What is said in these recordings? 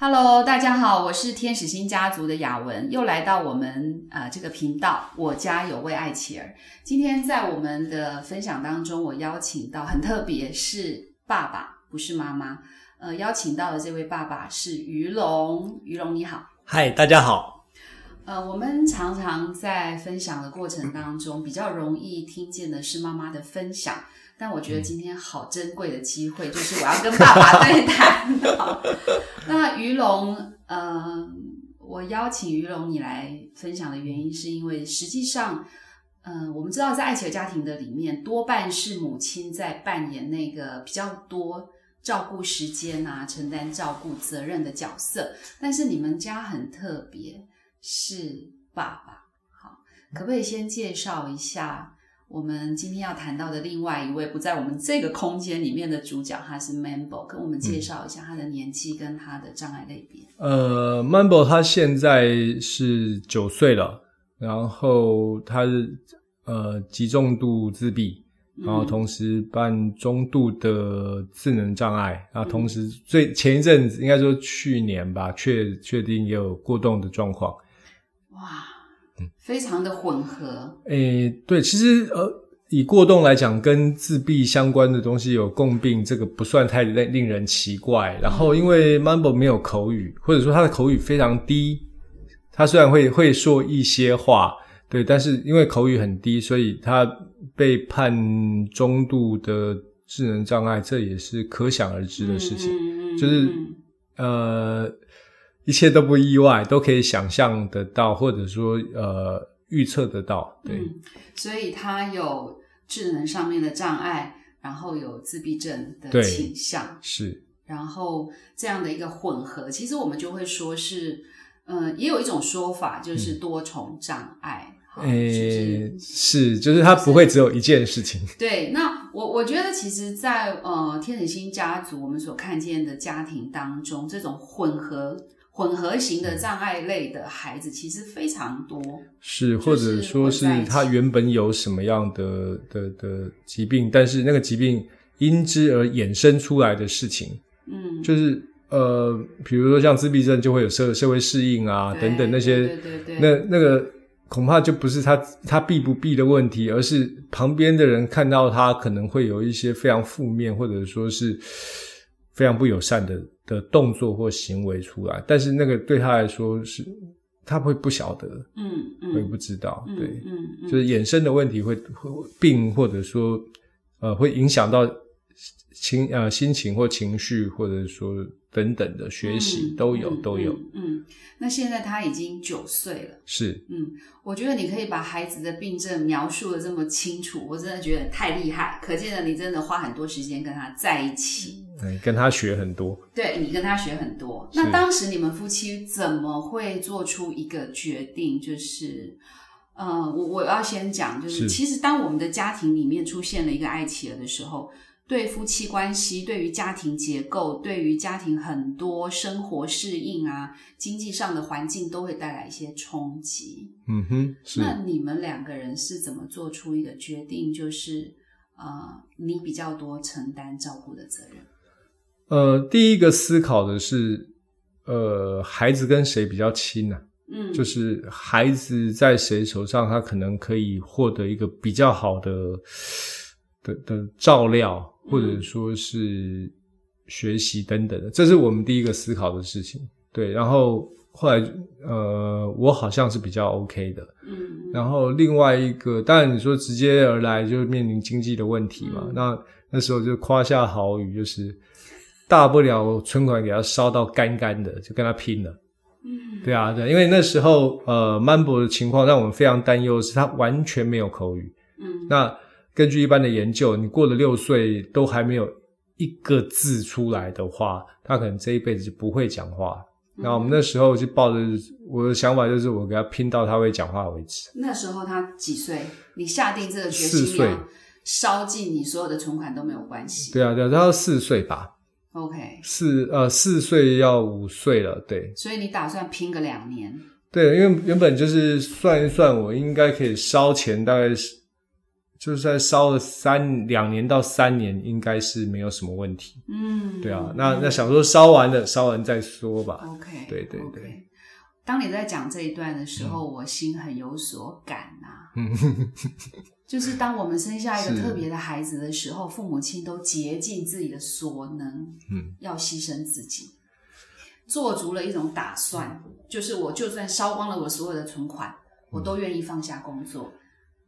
Hello，大家好，我是天使星家族的雅文，又来到我们呃这个频道。我家有位爱妻儿。今天在我们的分享当中，我邀请到很特别，是爸爸，不是妈妈。呃，邀请到的这位爸爸是于龙，于龙你好。嗨，大家好。呃，我们常常在分享的过程当中，比较容易听见的是妈妈的分享。但我觉得今天好珍贵的机会，就是我要跟爸爸 对谈。那于龙，呃，我邀请于龙你来分享的原因，是因为实际上，嗯，我们知道在爱情家庭的里面，多半是母亲在扮演那个比较多照顾时间啊、承担照顾责任的角色。但是你们家很特别，是爸爸。好，可不可以先介绍一下？我们今天要谈到的另外一位不在我们这个空间里面的主角，他是 Mambo，跟我们介绍一下他的年纪跟他的障碍类别。呃，Mambo 他现在是九岁了，然后他是呃极重度自闭，然后同时伴中度的智能障碍，然后同时最前一阵子应该说去年吧，确确定也有过动的状况。哇！非常的混合。诶，对，其实呃，以过动来讲，跟自闭相关的东西有共病，这个不算太令令人奇怪。然后，因为 Mambo 没有口语，或者说他的口语非常低，他虽然会会说一些话，对，但是因为口语很低，所以他被判中度的智能障碍，这也是可想而知的事情。就是呃。一切都不意外，都可以想象得到，或者说呃预测得到。对，所以他有智能上面的障碍，然后有自闭症的倾向，是。然后这样的一个混合，其实我们就会说是，呃，也有一种说法就是多重障碍。诶，是，就是他不会只有一件事情。对，那我我觉得其实，在呃天使星家族我们所看见的家庭当中，这种混合。混合型的障碍类的孩子其实非常多，是或者说是他原本有什么样的的的疾病，但是那个疾病因之而衍生出来的事情，嗯，就是呃，比如说像自闭症就会有社社会适应啊等等那些，对对对，那那个恐怕就不是他他避不避的问题，而是旁边的人看到他可能会有一些非常负面或者说是非常不友善的。的动作或行为出来，但是那个对他来说是，他会不晓得，嗯嗯，会不知道，对，嗯，就是衍生的问题会会病，或者说呃会影响到情呃心情或情绪，或者说等等的学习都有都有，嗯，那现在他已经九岁了，是，嗯，我觉得你可以把孩子的病症描述的这么清楚，我真的觉得太厉害，可见了你真的花很多时间跟他在一起。嗯，跟他学很多。对你跟他学很多。那当时你们夫妻怎么会做出一个决定？就是，呃，我我要先讲，就是其实当我们的家庭里面出现了一个爱企鹅的时候，对夫妻关系、对于家庭结构、对于家庭很多生活适应啊、经济上的环境都会带来一些冲击。嗯哼，那你们两个人是怎么做出一个决定？就是，呃，你比较多承担照顾的责任。呃，第一个思考的是，呃，孩子跟谁比较亲呢？嗯，就是孩子在谁手上，他可能可以获得一个比较好的的的照料，或者说是学习等等的，这是我们第一个思考的事情。对，然后后来，呃，我好像是比较 OK 的，嗯，然后另外一个，当然你说直接而来就面临经济的问题嘛，那那时候就夸下好语，就是。大不了存款给他烧到干干的，就跟他拼了。嗯，对啊，对，因为那时候呃，Mambo 的情况让我们非常担忧，是他完全没有口语。嗯，那根据一般的研究，你过了六岁都还没有一个字出来的话，他可能这一辈子就不会讲话。那我们那时候就抱着我的想法，就是我给他拼到他会讲话为止。那时候他几岁？你下定这个决心要烧尽你所有的存款都没有关系。对啊，对啊，他四岁吧。OK，四呃四岁要五岁了，对。所以你打算拼个两年？对，因为原本就是算一算，我应该可以烧钱，大概是就是在烧了三两年到三年，应该是没有什么问题。嗯，对啊，那那想说烧完了，烧完再说吧。OK，对对对。当你在讲这一段的时候，我心很有所感啊、嗯，就是当我们生下一个特别的孩子的时候，父母亲都竭尽自己的所能，嗯，要牺牲自己，做足了一种打算，就是我就算烧光了我所有的存款，我都愿意放下工作。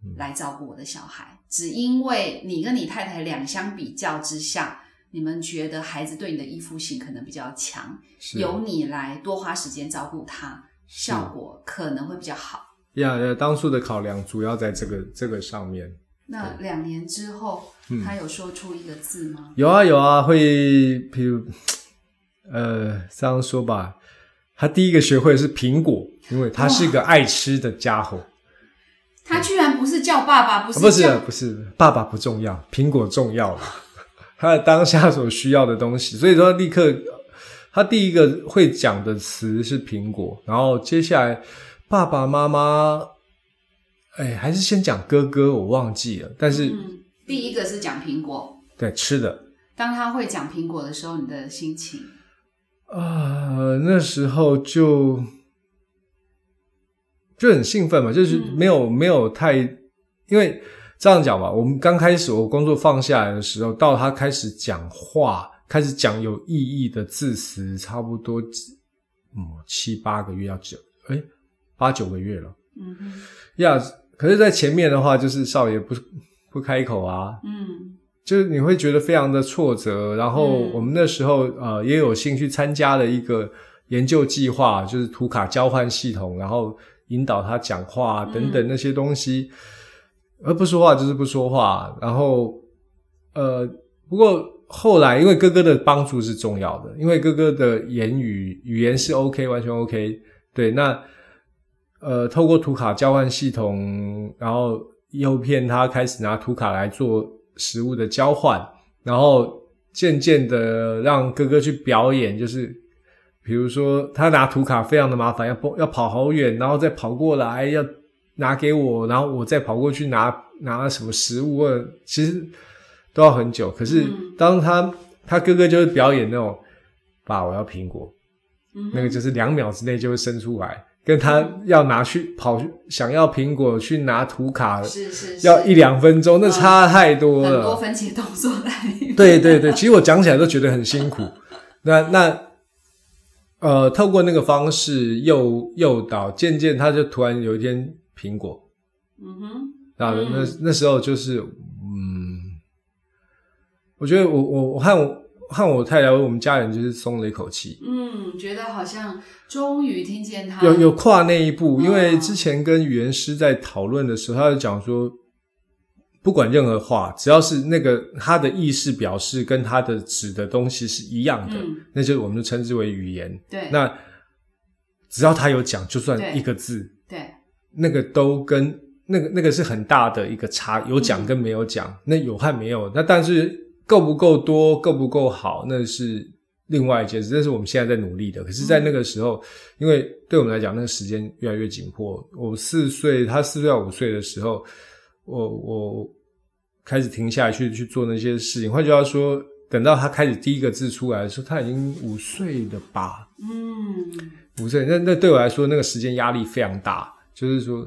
嗯。来照顾我的小孩，只因为你跟你太太两相比较之下，你们觉得孩子对你的依附性可能比较强，由你来多花时间照顾他，效果可能会比较好。呀呀，当初的考量主要在这个这个上面。那两年之后，嗯他有说出一个字吗？有啊有啊，会比如 呃这样说吧，他第一个学会的是苹果，因为他是一个爱吃的家伙。他居然不是叫爸爸，不是啊不是不是，爸爸不重要，苹果重要了。他的当下所需要的东西，所以说立刻，他第一个会讲的词是苹果，然后接下来爸爸妈妈，哎，还是先讲哥哥，我忘记了，但是、嗯，第一个是讲苹果。对吃的。当他会讲苹果的时候，你的心情？啊、那时候就就很兴奋嘛，就是嗯。没有、没有太，因为这样讲吧，我们刚开始我工作放下来的时候，到他开始讲话，开始讲有意义的字词，差不多嗯七八个月要九哎八九个月了。嗯哼。呀。可是，在前面的话，就是少爷不不开口啊，嗯。就是你会觉得非常的挫折，然后嗯。我们那时候呃也有兴趣参加了一个研究计划，就是图卡交换系统，然后引导他讲话等等那些东西，而不说话就是不说话，然后呃不过后来因为哥哥的帮助是重要的，因为哥哥的言语语言是 OK 完全 OK，对那。呃，透过图卡交换系统，然后诱骗他开始拿图卡来做食物的交换，然后渐渐的让哥哥去表演，就是比如说他拿图卡非常的麻烦，要跑要跑好远，然后再跑过来要拿给我，然后我再跑过去拿拿什么食物，或者其实都要很久。可是嗯当他他哥哥就是表演那种，爸，我要苹果，嗯，那个就是两秒之内就会生出来。跟他要拿去跑，想要苹果去拿图卡，是是是要一两分钟，那差太多了。很多分解动作在里面。对对对，其实我讲起来都觉得很辛苦。那那呃，透过那个方式诱诱导，渐渐他就突然有一天苹果，嗯哼，那、嗯那那时候就是嗯，我觉得我我我看我和我太太我们家人就是松了一口气，嗯，觉得好像终于听见他有有跨那一步，因为嗯之前跟语言师在讨论的时候，他就讲说，不管任何话，只要是那个他的意识表示跟他的指的东西是一样的，嗯。那就我们就称之为语言。对。那只要他有讲，就算一个字，对。那个都跟那个那个是很大的一个差，有讲跟没有讲，那有和没有，那但是够不够多，够不够好，那是另外一件事，这是我们现在在努力的。可是，在那个时候，因为对我们来讲，那个时间越来越紧迫。我四岁，他四岁到五岁的时候，我我开始停下来去去做那些事情。换句话说，等到他开始第一个字出来的时候，他已经五岁了吧？嗯五岁，那那对我来说，那个时间压力非常大。就是说，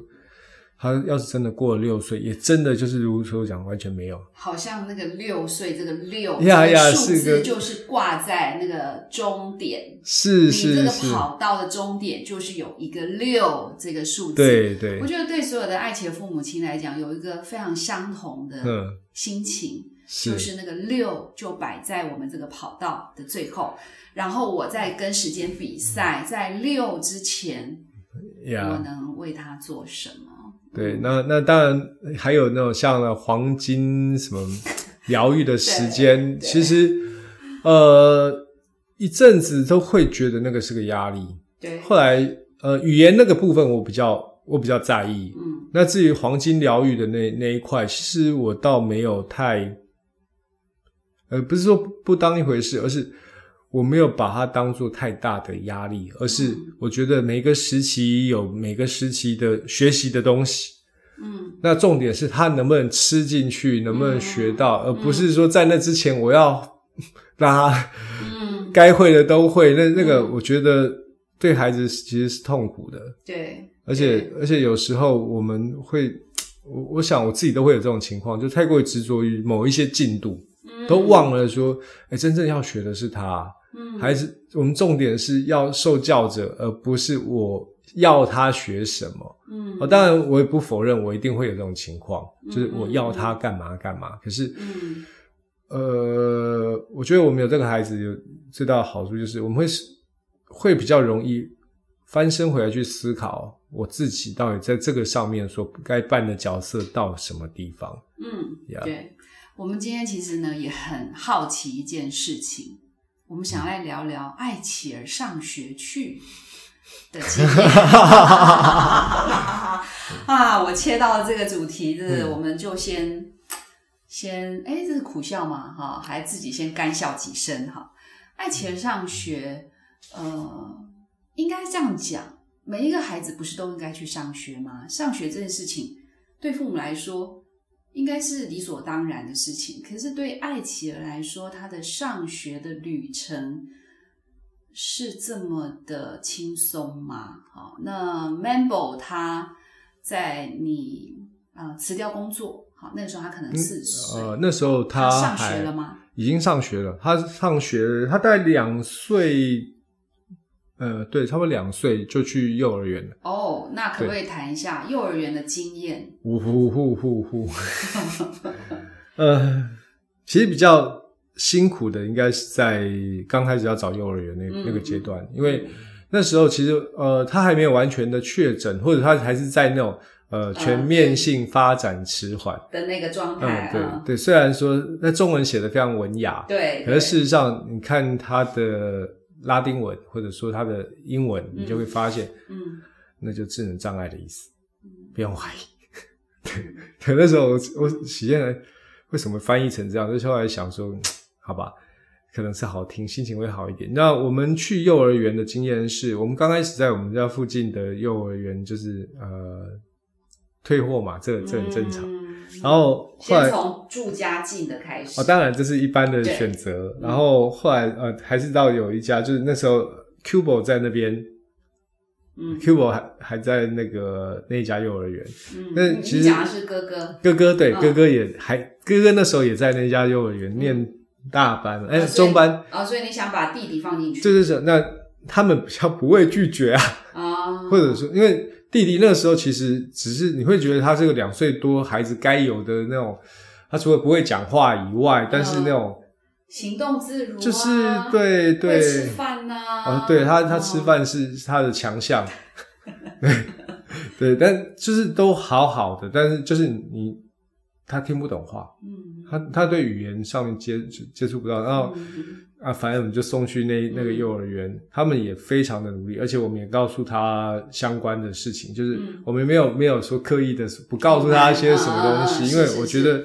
他要是真的过了六岁，也真的就是如所讲，完全没有。好像那个六岁这个六呀呀数字就是挂在那个终点，是你这个跑道的终点就是有一个六这个数字。，对对我，觉得对所有的爱情的父母亲来讲，有一个非常相同的嗯，心情，是就是那个六就摆在我们这个跑道的最后，然后我在跟时间比赛，在六之前，我，能为他做什么？对，那那当然还有那种像那黄金什么疗愈的时间，其实呃一阵子都会觉得那个是个压力。对，后来呃语言那个部分我比较我比较在意，嗯那至于黄金疗愈的那那一块，其实我倒没有太，呃，不是说不当一回事，而是我没有把它当做太大的压力，而是嗯。我觉得每个时期有每个时期的学习的东西，嗯。那重点是他能不能吃进去，能不能学到，嗯而不是说在那之前我要 让他嗯，该会的都会。那那个嗯。我觉得对孩子其实是痛苦的，对，而且而且有时候我们会，我我想我自己都会有这种情况，就太过于执着于某一些进度，嗯。都忘了说，哎，真正要学的是他。嗯。还是我们重点是要受教者，而不是我要他学什么。嗯。哦，当然我也不否认，我一定会有这种情况，就是嗯我要他干嘛干嘛。可是，嗯。呃，我觉得我们有这个孩子有最大的好处，就是我们会是会比较容易翻身回来去思考我自己到底在这个上面所该扮的角色到什么地方。嗯对，我们今天其实呢也很好奇一件事情，我们想来聊聊艾琪儿上学去的经 验。啊，我切到了这个主题，这嗯我们就先先，哎，这是苦笑嘛？哈，还自己先干笑几声哈。艾琪儿上学，呃，应该这样讲，每一个孩子不是都应该去上学吗？上学这件事情对父母来说应该是理所当然的事情，可是对艾琪儿来说，她的上学的旅程是这么的轻松吗？好，那 Mambo 他在你呃辞掉工作，好，那个时候他可能四十岁，呃，那时候他上还学了吗？已经上学了，他上学，他大概两岁，呃，对，差不多两岁就去幼儿园了。哦，那可不可以谈一下幼儿园的经验？呼呼呼呼呼，呃，其实比较辛苦的应该是在刚开始要找幼儿园那、嗯那个阶段，因为那时候其实呃，他还没有完全的确诊，或者他还是在那种呃全面性发展迟缓。的那个状态嗯，对啊，对，虽然说那中文写的非常文雅，对，可是事实上，你看他的拉丁文或者说它的英文，你就会发现，嗯那就智能障碍的意思，不用怀疑。对，可那时候我我喜宴人为什么翻译成这样？就是后来想说，嗯好吧，可能是好听，心情会好一点。那我们去幼儿园的经验是，我们刚开始在我们家附近的幼儿园，就是呃退货嘛，这这很正常。嗯然后后来先从住家近的开始。哦，当然这是一般的选择。然后后来呃，还是到有一家，就是那时候 Cubo 在那边嗯，Cubo 还还在那个那一家幼儿园。嗯，那你其实讲的是哥哥，哥哥对，嗯哥哥也还哥哥那时候也在那家幼儿园念大班了，哎、中班，啊，所以你想把弟弟放进去就是说那他们比较不会拒绝啊，啊，或者说因为弟弟那时候其实只是你会觉得他是个两岁多孩子该有的那种，他除了不会讲话以外，但是那种。行动自如啊，就是对对会吃饭呐，哦，对他，他吃哦饭是他的强项，对对，但就是都好好的，但是就是你他听不懂话，嗯，他他对语言上面接接触不到，然后嗯啊，反正我们就送去那那个幼儿园，他们也非常的努力，而且我们也告诉他相关的事情，就是嗯我们没有没有说刻意的不告诉他一些什么东西，因为我觉得。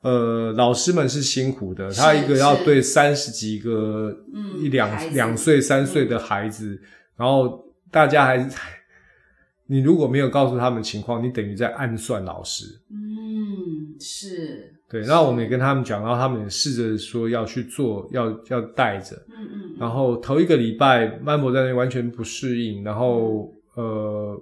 呃，老师们是辛苦的，他一个要对三十几个嗯一两两岁、三岁的孩子，然后大家还是，你如果没有告诉他们情况，你等于在暗算老师。嗯，是，对，然后我们也跟他们讲，然后他们也试着说要去做，要要带着。嗯嗯，然后头一个礼拜，曼博在那完全不适应，然后呃，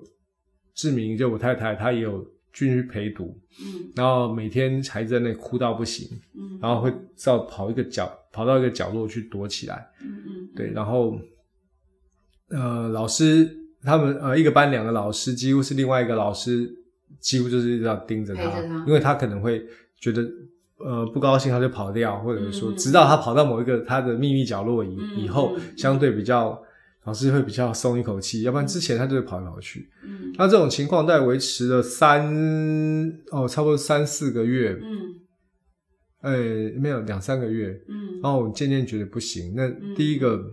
志明就我太太，她也有进去陪读，嗯然后每天还在那哭到不行，嗯，然后会到跑一个角，跑到一个角落去躲起来。嗯嗯，对，然后呃，老师他们呃一个班两个老师，几乎是另外一个老师，几乎就是要盯着他，因为他可能会觉得呃不高兴，他就跑掉，或者说嗯。嗯直到他跑到某一个他的秘密角落以、嗯以后相对比较老师会比较松一口气，要不然之前他就会跑来跑去。嗯。那这种情况大概维持了三哦，差不多三四个月，嗯。呃，没有两三个月，嗯，然后我渐渐觉得不行。那嗯。第一个、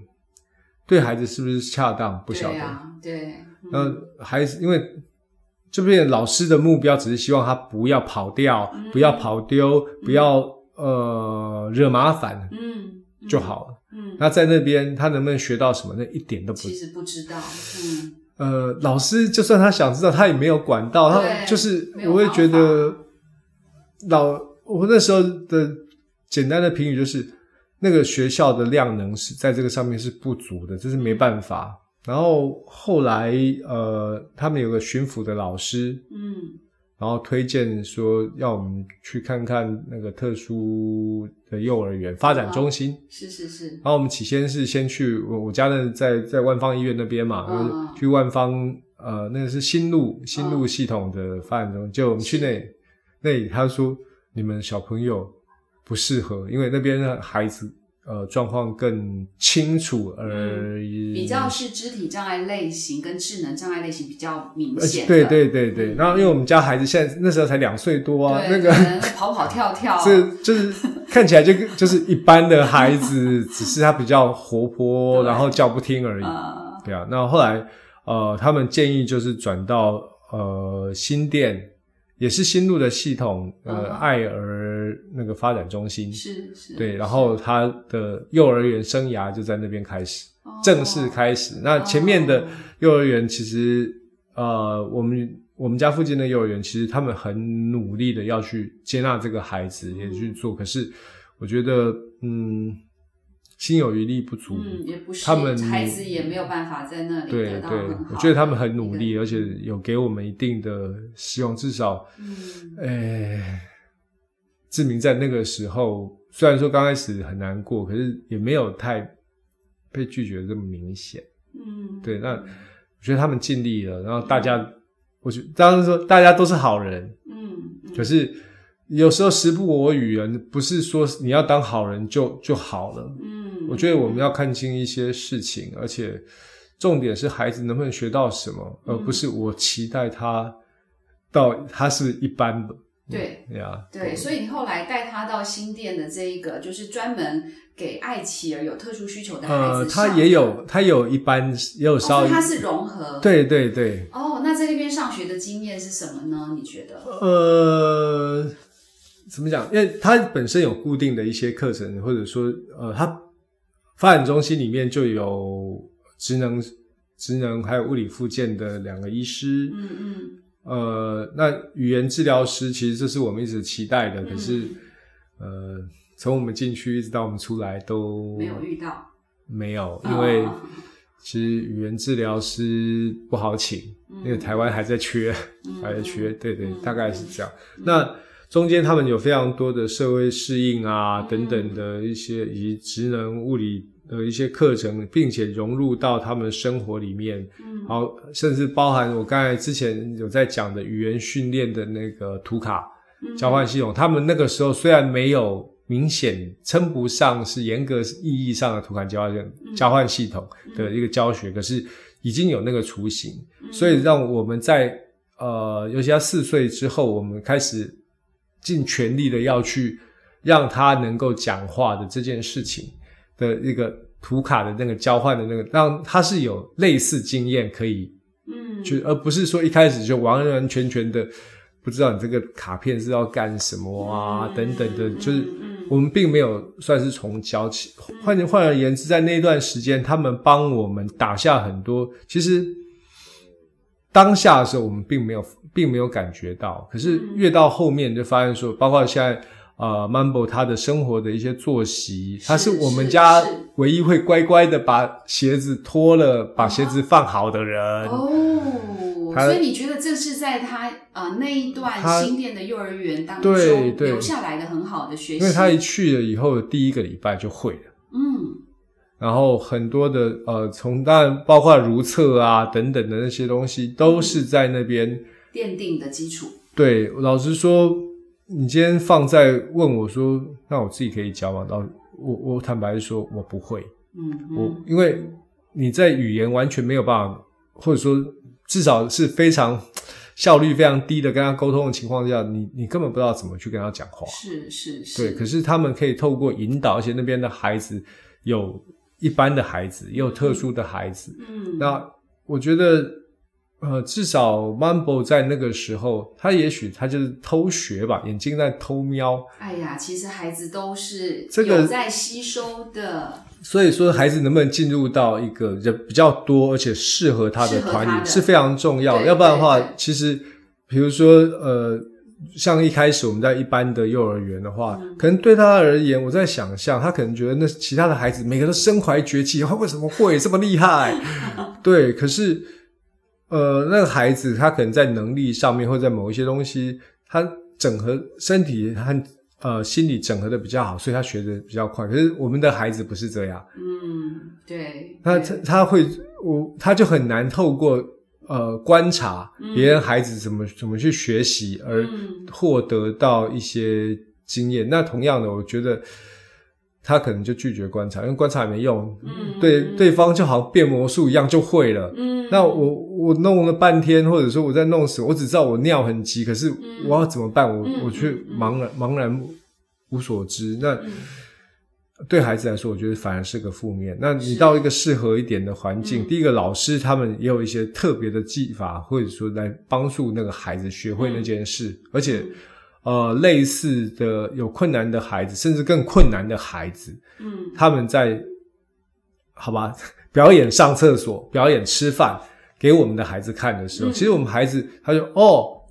对孩子是不是恰当？不晓得，对啊，对，那孩子因为这边老师的目标只是希望他不要跑掉，嗯不要跑丢，不要呃惹麻烦。嗯就好了。嗯，那在那边他能不能学到什么？那一点都不其实不知道，嗯，呃，老师就算他想知道，他也没有管到，他就是我会觉得老我那时候的简单的评语就是那个学校的量能是在这个上面是不足的，这是没办法。然后后来呃，他们有个巡抚的老师，嗯然后推荐说要我们去看看那个特殊的幼儿园发展中心。是是是，然后我们起先是先去我我家的在在万方医院那边嘛，嗯就是去万方呃那个是新路新路系统的发展中心，就我们去那里那里他说你们小朋友不适合，因为那边的孩子呃状况更清楚而已，嗯比较是肢体障碍类型跟智能障碍类型比较明显对对对对，嗯然后因为我们家孩子现在那时候才两岁多啊，那个跑跑跳跳，这就是看起来就就是一般的孩子，只是他比较活泼，然后叫不听而已。呃，对啊，那后来呃，他们建议就是转到呃新店，也是新路的系统，呃，嗯爱儿那个发展中心。是是，对，然后他的幼儿园生涯就在那边开始，正式开始。那前面的哦幼儿园其实呃，我们我们家附近的幼儿园，其实他们很努力的要去接纳这个孩子，也去做。可是我觉得，嗯，心有余力不足。嗯，也不是，他们孩子也没有办法在那里对对我觉得他们很努力，而且有给我们一定的希望，至少，嗯诶，志明在那个时候，虽然说刚开始很难过，可是也没有太被拒绝的这么明显。嗯，对，那我觉得他们尽力了，然后大家，我觉当时说大家都是好人，嗯，嗯可是有时候时不我与人，不是说你要当好人就就好了。嗯，我觉得我们要看清一些事情，而且重点是孩子能不能学到什么，而不是我期待他到他是一般的。对呀，对，所以你后来带他到新店的这一个，就是专门给爱奇儿有特殊需求的孩呃，子呃，他也有他有一般也有哦，稍微他是融合，，对对对，哦，那在那边上学的经验是什么呢？你觉得？呃，怎么讲？因为他本身有固定的一些课程，或者说，呃，他发展中心里面就有职能、职能还有物理附件的两个医师。嗯嗯呃，那语言治疗师其实这是我们一直期待的，可是，呃，从我们进去一直到我们出来都没有遇到，没有，因为哦其实语言治疗师不好请，因为台湾还在缺，嗯。还在缺，对对嗯，大概是这样。那中间他们有非常多的社会适应啊等等的一些，以及职能物理的一些课程，并且融入到他们生活里面，嗯。好，甚至包含我刚才之前有在讲的语言训练的那个图卡嗯。交换系统，他们那个时候虽然没有明显称不上是严格意义上的图卡交换交换系统的一个教学，可是已经有那个雏形，所以让我们在呃，尤其他四岁之后，我们开始尽全力的要去让他能够讲话的这件事情的一个图卡的那个交换的那个，让他是有类似经验可以嗯就，而不是说一开始就完完全全的不知道你这个卡片是要干什么啊、嗯等等的，就是我们并没有算是从交起。换换而言之，在那段时间，他们帮我们打下很多，其实当下的时候我们并没有并没有感觉到，可是越到后面就发现说，包括现在。呃，Mambo 他的生活的一些作息，他是我们家唯一会乖乖的把鞋子脱了，把鞋子放好的人。哦，所以你觉得这是在他呃那一段新店的幼儿园当中留下来的很好的学习？因为他一去了以后，第一个礼拜就会了。嗯然后很多的呃，从当然包括如厕啊等等的那些东西，都是在那边。奠定的基础。对，老实说，你今天放在问我说，那我自己可以教吗？然后我我坦白说，我不会。嗯我因为你在语言完全没有办法，或者说至少是非常效率非常低的跟他沟通的情况下，你你根本不知道怎么去跟他讲话。是是是，对，可是他们可以透过引导，而且那边的孩子有一般的孩子，也有特殊的孩子。嗯那我觉得，呃，至少 Mumble 在那个时候，他也许他就是偷学吧，眼睛在偷瞄。哎呀，其实孩子都是这个有在吸收的，所以说，孩子能不能进入到一个人比较多而且适合他的团体是非常重要。对要不然的话其实比如说呃，像一开始我们在一般的幼儿园的话，嗯可能对他而言，我在想象，他可能觉得那其他的孩子每个都身怀绝技，他为什么会这么厉害？对，可是呃，那个孩子他可能在能力上面或者在某一些东西，他整合身体和呃心理整合的比较好，所以他学的比较快。可是我们的孩子不是这样。嗯，对，他他他会我他就很难透过呃观察别人孩子怎么怎么去学习而嗯获得到一些经验。那同样的，我觉得他可能就拒绝观察，因为观察也没用，嗯。对嗯对方就好像变魔术一样就会了。嗯，那我我弄了半天，或者说我在弄什么，我只知道我尿很急，可是我要怎么办？我嗯我却茫然茫然无所知。那嗯。对孩子来说，我觉得反而是个负面。那你到一个适合一点的环境，嗯。第一个老师他们也有一些特别的技法，或者说来帮助那个孩子学会那件事，而且呃，类似的有困难的孩子，甚至更困难的孩子，嗯。他们在好吧 表演上厕所、表演吃饭给我们的孩子看的时候，嗯。其实我们孩子他就哦，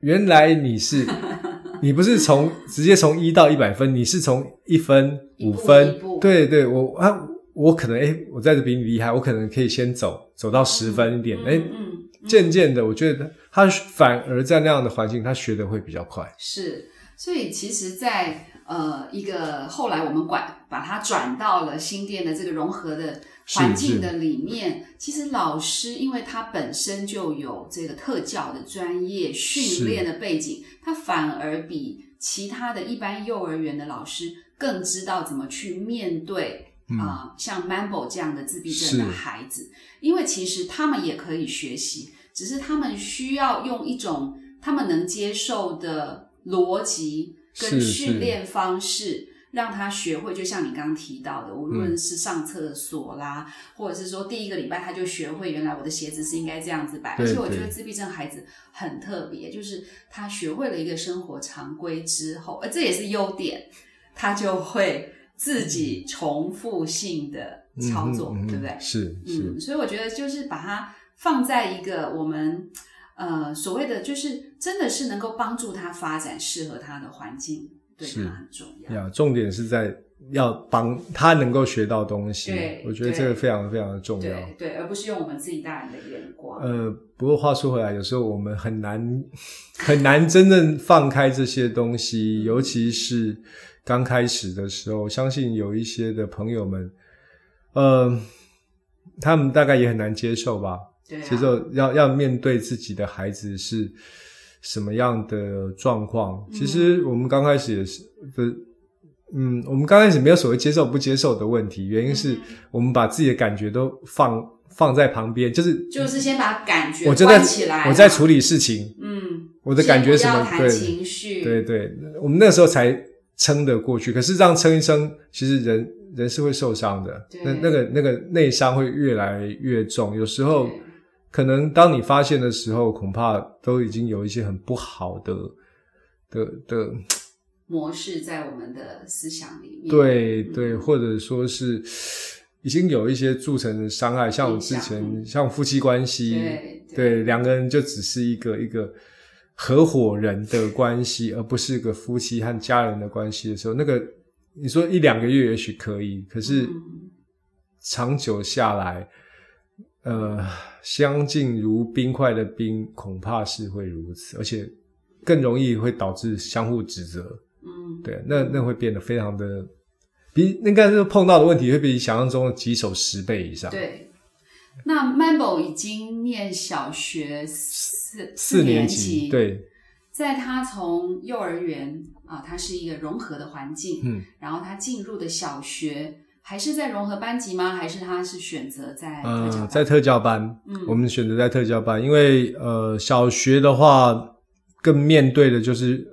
原来你是 你不是从直接从一到一百分，你是从一分、五分对对，我啊，我可能诶，我在这比你厉害，我可能可以先走走到十分一点，诶，嗯嗯。嗯渐渐的，我觉得他反而在那样的环境，他学的会比较快。是，所以其实在，呃一个后来我们管把它转到了新店的这个融合的环境的里面，其实老师因为他本身就有这个特教的专业训练的背景，他反而比其他的一般幼儿园的老师更知道怎么去面对。啊、像 Mambo 这样的自闭症的孩子，因为其实他们也可以学习，只是他们需要用一种他们能接受的逻辑跟训练方式，让他学会。就像你刚刚提到的，无论是上厕所啦，或者是说第一个礼拜他就学会原来我的鞋子是应该这样子摆。而且我觉得自闭症孩子很特别，就是他学会了一个生活常规之后，呃，这也是优点，他就会自己重复性的操作，对不对？是是，嗯，所以我觉得就是把它放在一个我们呃所谓的，就是真的是能够帮助他发展适合他的环境，对他很重要。呀，重点是在要帮他能够学到东西对，我觉得这个非常非常的重要。对对，而不是用我们自己大人的眼光。呃，不过话说回来，有时候我们很难 很难真正放开这些东西，尤其是刚开始的时候，相信有一些的朋友们，呃，他们大概也很难接受吧。对啊，接受要要面对自己的孩子是什么样的状况。其实我们刚开始也是的，嗯，我们刚开始没有所谓接受不接受的问题，原因是我们把自己的感觉都放放在旁边，就是就是先把感觉我就在关起来，我在处理事情，嗯，我的感觉什么对情绪，对对，我们那时候才撑得过去。可是这样撑一撑，其实人人是会受伤的，对那那个那个内伤会越来越重。有时候可能当你发现的时候，恐怕都已经有一些很不好的的的，模式在我们的思想里面。嗯对对，或者说是已经有一些铸成的伤害，像我之前像夫妻关系，对对两个人就只是一个一个合伙人的关系，而不是个夫妻和家人的关系的时候，那个你说一两个月也许可以，可是嗯长久下来，呃，相敬如冰块的冰，恐怕是会如此，而且更容易会导致相互指责。嗯，对，那那会变得非常的，比应该是碰到的问题会比想象中的棘手十倍以上。对。那 Mambo 已经念小学四四年级，，对，在他从幼儿园啊，他是一个融合的环境，嗯，然后他进入的小学还是在融合班级吗？还是他是选择在呃，班？在特教班，嗯。我们选择在特教班，因为呃，小学的话更面对的就是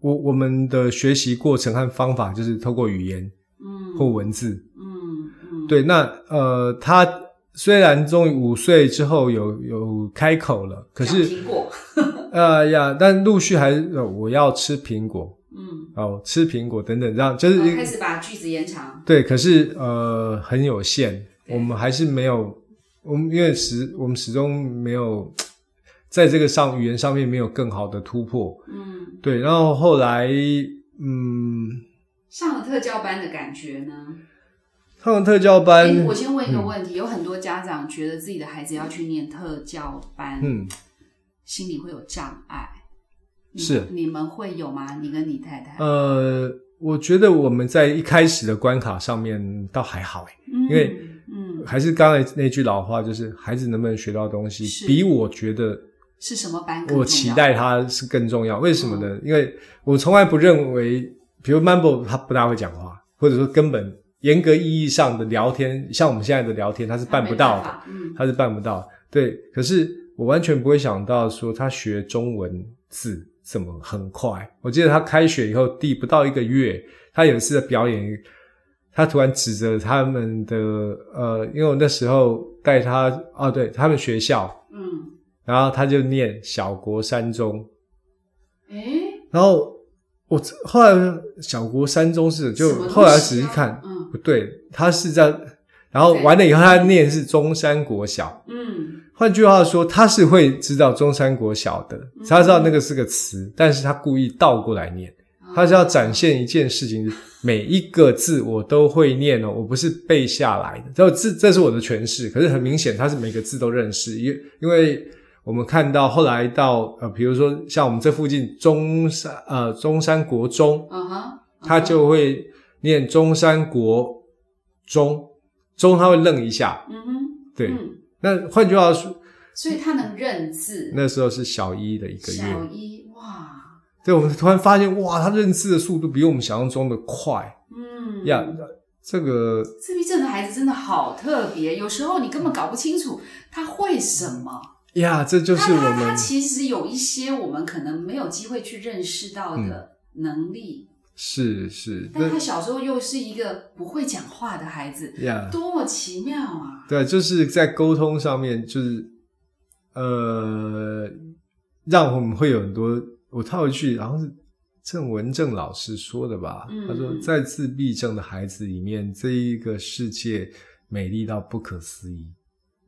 我我们的学习过程和方法就是透过语言嗯。或文字，嗯嗯。对，那呃，他虽然终于五岁之后有有开口了，可是讲苹果，呃呀，但陆续还我要吃苹果。嗯，哦，吃苹果等等，这样就是开始把句子延长，对，可是呃很有限，我们还是没有，我们因为始我们始终没有在这个上语言上面没有更好的突破，嗯，对，然后后来嗯，上了特教班的感觉呢？上了特教班，哎，我先问一个问题，有很多家长觉得自己的孩子要去念特教班，嗯，心里会有障碍，是你们会有吗？你跟你太太？呃，我觉得我们在一开始的关卡上面倒还好哎，嗯因为嗯，还是刚才那句老话，就是孩子能不能学到东西，比我觉得是什么班？我期待他是更重要。为什么呢？因为我从来不认为，比如 Mambo 他不大会讲话，或者说根本严格意义上的聊天，像我们现在的聊天，他是办不到的，他是办不到。对，可是我完全不会想到说他学中文字怎么很快。我记得他开学以后第不到一个月，他有一次的表演，他突然指着他们的呃，因为我那时候带他哦，对他们学校，嗯，然后他就念小国三中，诶，然后我后来小国三中是就后来仔细看，嗯不对，他是在，然后完了以后他念是中山国小。嗯换句话说，他是会知道中山国小的，他知道那个是个词，但是他故意倒过来念，他是要展现一件事情，每一个字我都会念哦，我不是背下来的，这这这是我的诠释。可是很明显，他是每个字都认识，因因为我们看到后来到呃，比如说像我们这附近中山呃中山国中，嗯哼，他就会念中山国中中，他会愣一下，嗯哼，对。嗯那换句话说，所以他能认字。那时候是小一的一个月小月，一哇，对，我们突然发现，哇，他认字的速度比我们想象中的快嗯呀。这个自闭症的孩子真的好特别，有时候你根本搞不清楚他会什么。呀，这就是他他他我们其实有一些我们可能没有机会去认识到嗯的能力，是是但他小时候又是一个不会讲话的孩子，呀，多么奇妙啊！对，就是在沟通上面，就是呃，让我们会有很多。我套一句，然后是郑文正老师说的吧？嗯他说，在自闭症的孩子里面，这一个世界美丽到不可思议。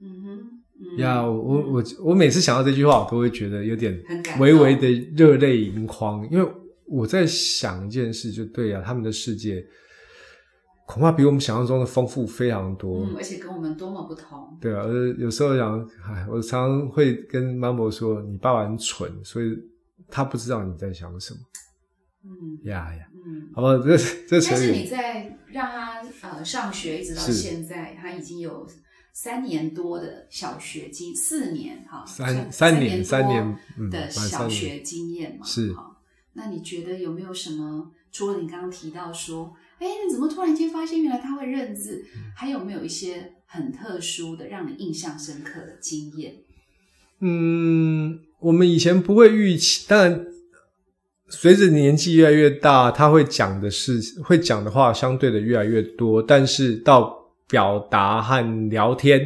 嗯哼，嗯呀，我我嗯我我每次想到这句话，我都会觉得有点微微的热泪盈眶，因为我在想一件事，就对啊，他们的世界恐怕比我们想象中的丰富非常多。嗯，而且跟我们多么不同。对啊，而有时候想，哎，我常常会跟妈妈说，你爸爸很蠢，所以他不知道你在想什么。嗯呀呀，嗯。好吧，这这扯但是你。在让他呃上学一直到现在，他已经有三年多的小学经，四年哈，三三年年三年的小学经验嘛，是哈。那你觉得有没有什么？除了你刚刚提到说，哎，你怎么突然间发现原来他会认字？嗯还有没有一些很特殊的、让你印象深刻的经验？嗯，我们以前不会预期，当然，随着年纪越来越大，他会讲的事、会讲的话相对的越来越多，但是到表达和聊天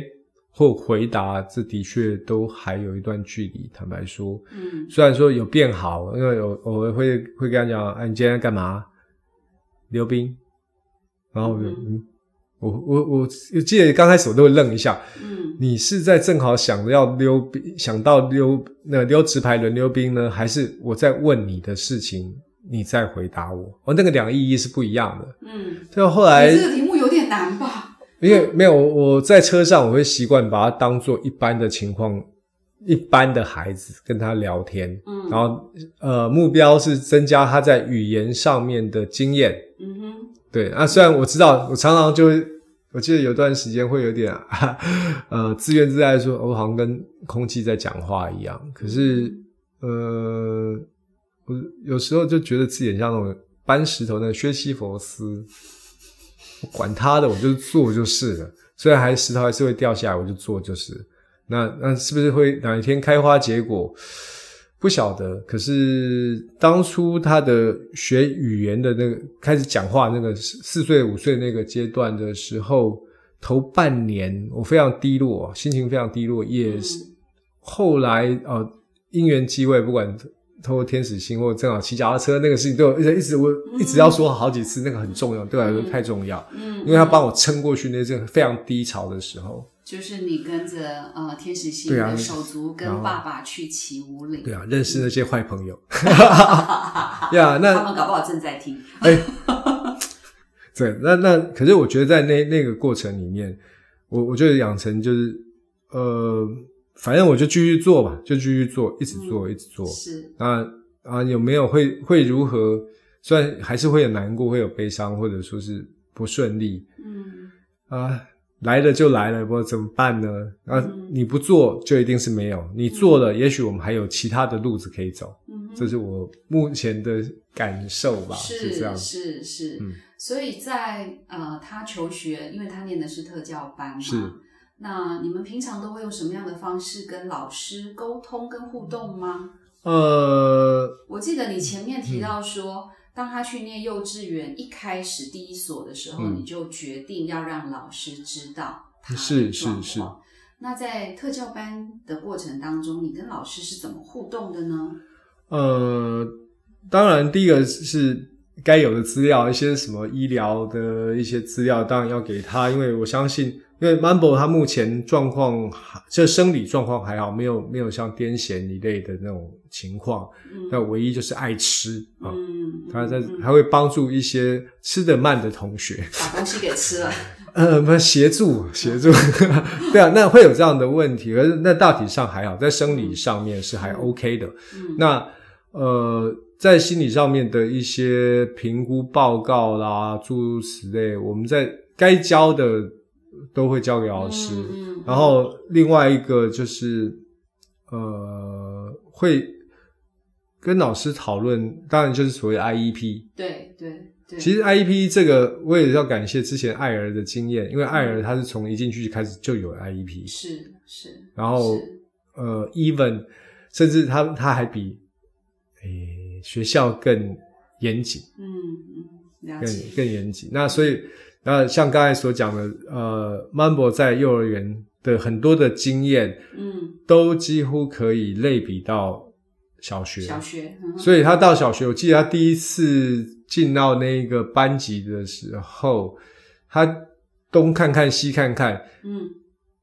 或回答，这的确都还有一段距离。坦白说，嗯虽然说有变好，因为有偶尔会会跟他讲：“哎、你今天在干嘛？溜冰。”然后我就嗯嗯，我我我记得刚开始我都会愣一下，嗯你是在正好想着要溜冰，想到溜那溜直排轮溜冰呢，还是我在问你的事情，你在回答我？哦，那个两个意义是不一样的。嗯，就后来你这个题目有点难吧？因为没有我我在车上，我会习惯把它当做一般的情况，一般的孩子跟他聊天，嗯然后呃目标是增加他在语言上面的经验。嗯哼，对啊，虽然我知道，我常常就会，我记得有段时间会有点，呃，自怨自艾地说，我好像跟空气在讲话一样。可是，呃，我有时候就觉得自己很像那种搬石头的薛西佛斯，我管他的，我就做就是了。虽然还石头还是会掉下来，我就做就是。那那是不是会哪一天开花结果？不晓得，可是当初他的学语言的那个开始讲话那个四四岁五岁那个阶段的时候，头半年我非常低落，心情非常低落，也是、后来呃因缘机会，不管透过天使星或正好骑脚踏车那个事情，对我一直一直我一直要说好几次，那个很重要，对我来说太重要，嗯，因为他帮我撑过去那阵非常低潮的时候。就是你跟着呃天使星的手足跟爸爸去骑五岭，对啊，认识那些坏朋友。呀，那他们搞不好正在听。哎，对，那那可是我觉得在那那个过程里面，我我觉得养成就是呃，反正我就继续做吧，就继续做，一直做，一直做。是，啊啊，有没有会会如何？虽然还是会有难过，会有悲伤，或者说是不顺利嗯啊，来了就来了，我怎么办呢？啊，嗯你不做就一定是没有，你做了，也许我们还有其他的路子可以走。嗯哼，这是我目前的感受吧，是这样。是是，嗯所以在呃，他求学，因为他念的是特教班嘛，是。那你们平常都会用什么样的方式跟老师沟通跟互动吗？呃，我记得你前面嗯提到说，当他去念幼稚园一开始第一所的时候，嗯你就决定要让老师知道他的是状是是况。那在特教班的过程当中，你跟老师是怎么互动的呢？呃，当然，第一个是该有的资料，一些什么医疗的一些资料，当然要给他，因为我相信，因为 Mambo 他目前状况还，这生理状况还好，没有没有像癫痫一类的那种情况，嗯那唯一就是爱吃啊。嗯，他在嗯还会帮助一些吃得慢的同学，把东西给吃了。呃，不协助协助，对啊，那会有这样的问题，可是那大体上还好，在生理上面是还 OK 的。嗯那呃，在心理上面的一些评估报告啦，诸如此类，我们在该教的都会交给老师。然后另外一个就是呃，会跟老师讨论，当然就是所谓 IEP。对对对，其实 IEP 这个我也要感谢之前艾儿的经验，因为艾儿他是从一进去开始就有 IEP，是是，然后呃，even 甚至他他还比诶学校更严谨，嗯嗯，更，更严谨。那所以那像刚才所讲的，呃，Mambo 在幼儿园的很多的经验，嗯，都几乎可以类比到小学。小学，嗯所以他到小学，我记得他第一次进到那个班级的时候，他东看看西看看，嗯。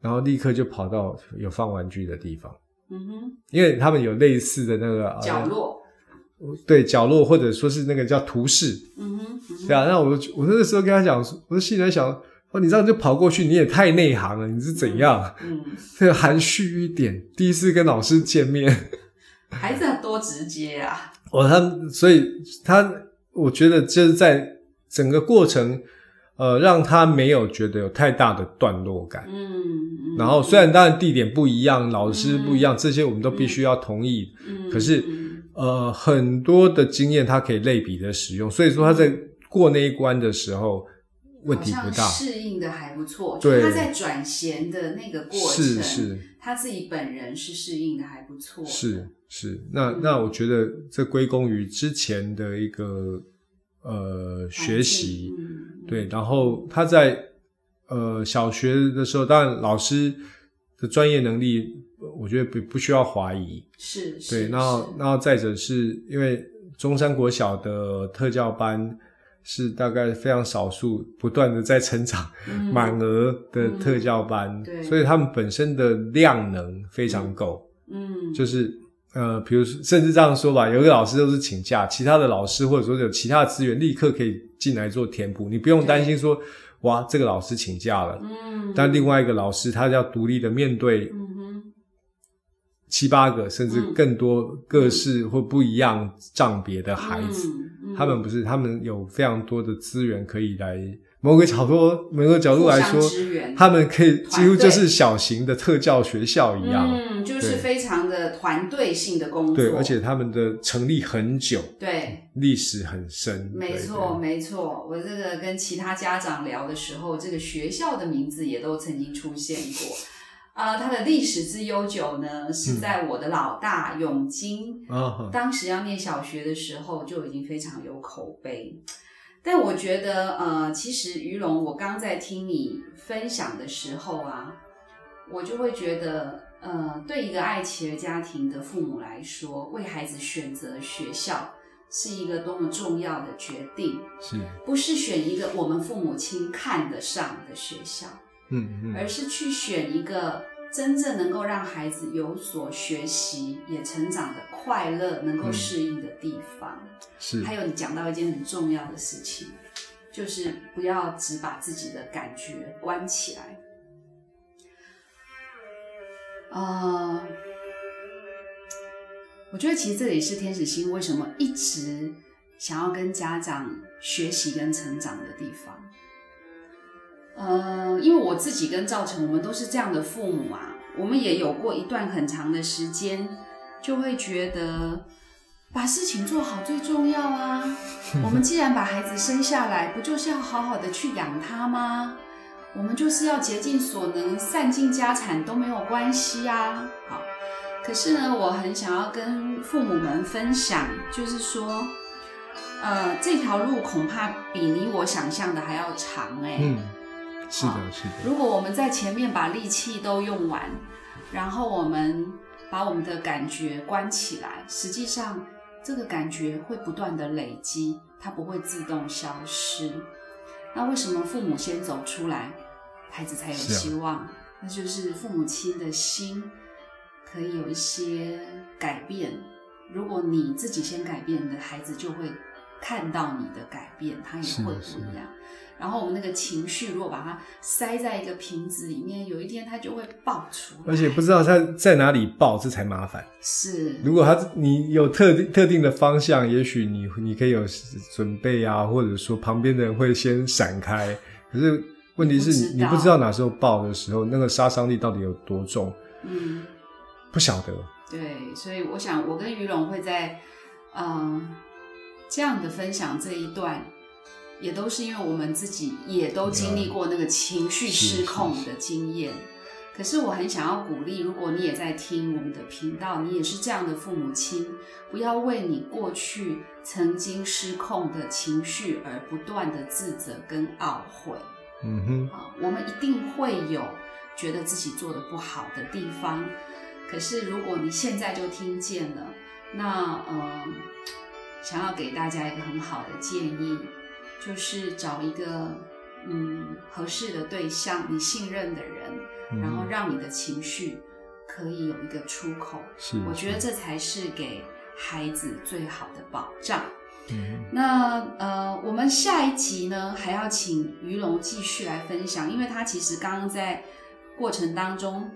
然后立刻就跑到有放玩具的地方，嗯哼，因为他们有类似的那个角，落，呃对角落或者说是那个叫图示，嗯哼，嗯哼对啊。那我我那个时候跟他讲，我就心里在想，哦，你这样就跑过去，你也太内行了，你是怎样？嗯，这个含蓄一点，第一次跟老师见面。孩子多直接啊，我，他所以他，我觉得就是在整个过程，呃，让他没有觉得有太大的段落感。嗯，嗯然后虽然当然地点不一样，老师不一样，这些我们都必须要同意。嗯可是嗯呃，很多的经验它可以类比的使用，所以说他在过那一关的时候问题不大。适应的还不错，对。他在转衔的那个过程，是是。他自己本人是适应的还不错，是是，那嗯。那我觉得这归功于之前的一个呃学习。嗯，对，然后他在呃小学的时候，当然老师的专业能力，我觉得不不需要怀疑。是，是对，然后然后再者是因为中山国小的特教班是大概非常少数不断的在成长、嗯。满额的特教班，对。所以他们本身的量能非常够，嗯，就是。呃，比如说，甚至这样说吧，有一个老师都是请假，其他的老师或者说有其他的资源，立刻可以进来做填补，你不用担心说，哇，这个老师请假了，嗯，但另外一个老师他要独立的面对七八个甚至更多各式或不一样障别的孩子，他们不是，他们有非常多的资源可以来某个角度某个角度来说他们可以几乎就是小型的特教学校一样，嗯，就是非常的团队性的工作，对，而且他们的成立很久，对，历史很深，对没错，没错。我这个跟其他家长聊的时候，这个学校的名字也都曾经出现过。啊、它的历史之悠久呢，是在我的老大永金、当时要念小学的时候就已经非常有口碑。但我觉得，呃，其实于龙，我刚在听你分享的时候啊，我就会觉得，呃，对一个爱企儿家庭的父母来说，为孩子选择学校是一个多么重要的决定，是，不是选一个我们父母亲看得上的学校，嗯嗯，而是去选一个真正能够让孩子有所学习、也成长的快乐、能够适应的地方。是，还有你讲到一件很重要的事情，就是不要只把自己的感觉关起来。啊、我觉得其实这也是天使星为什么一直想要跟家长学习跟成长的地方。呃，因为我自己跟赵成，我们都是这样的父母啊，我们也有过一段很长的时间，就会觉得把事情做好最重要啊。我们既然把孩子生下来，不就是要好好的去养他吗？我们就是要竭尽所能，散尽家产都没有关系啊。好，可是呢，我很想要跟父母们分享，就是说，呃，这条路恐怕比你我想象的还要长哎、嗯，是的，是的，如果我们在前面把力气都用完，然后我们把我们的感觉关起来，实际上这个感觉会不断的累积，它不会自动消失。那为什么父母先走出来，孩子才有希望？那就是父母亲的心可以有一些改变。如果你自己先改变，你的孩子就会看到你的改变，他也会不是是一样。然后我们那个情绪，如果把它塞在一个瓶子里面，有一天它就会爆出来。而且不知道它在哪里爆，这才麻烦。是如果它你有特定特定的方向，也许你你可以有准备啊，或者说旁边的人会先闪开。可是问题是你你不知道哪时候爆的时候，那个杀伤力到底有多重，嗯，不晓得。对，所以我想我跟于龙会在嗯这样的分享这一段，也都是因为我们自己也都经历过那个情绪失控的经验。可是我很想要鼓励，如果你也在听我们的频道，你也是这样的父母亲，不要为你过去曾经失控的情绪而不断的自责跟懊悔。嗯哼，啊，我们一定会有觉得自己做的不好的地方。可是如果你现在就听见了，那嗯，想要给大家一个很好的建议，就是找一个嗯合适的对象，你信任的人，嗯然后让你的情绪可以有一个出口。是，我觉得这才是给孩子最好的保障。嗯那呃，我们下一集呢，还要请于龙继续来分享，因为他其实刚刚在过程当中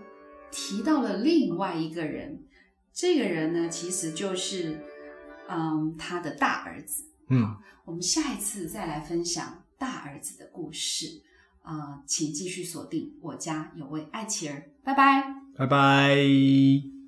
提到了另外一个人，这个人呢，其实就是嗯他的大儿子。嗯，我们下一次再来分享大儿子的故事啊、呃请继续锁定我家有位爱妻儿，拜拜。拜拜。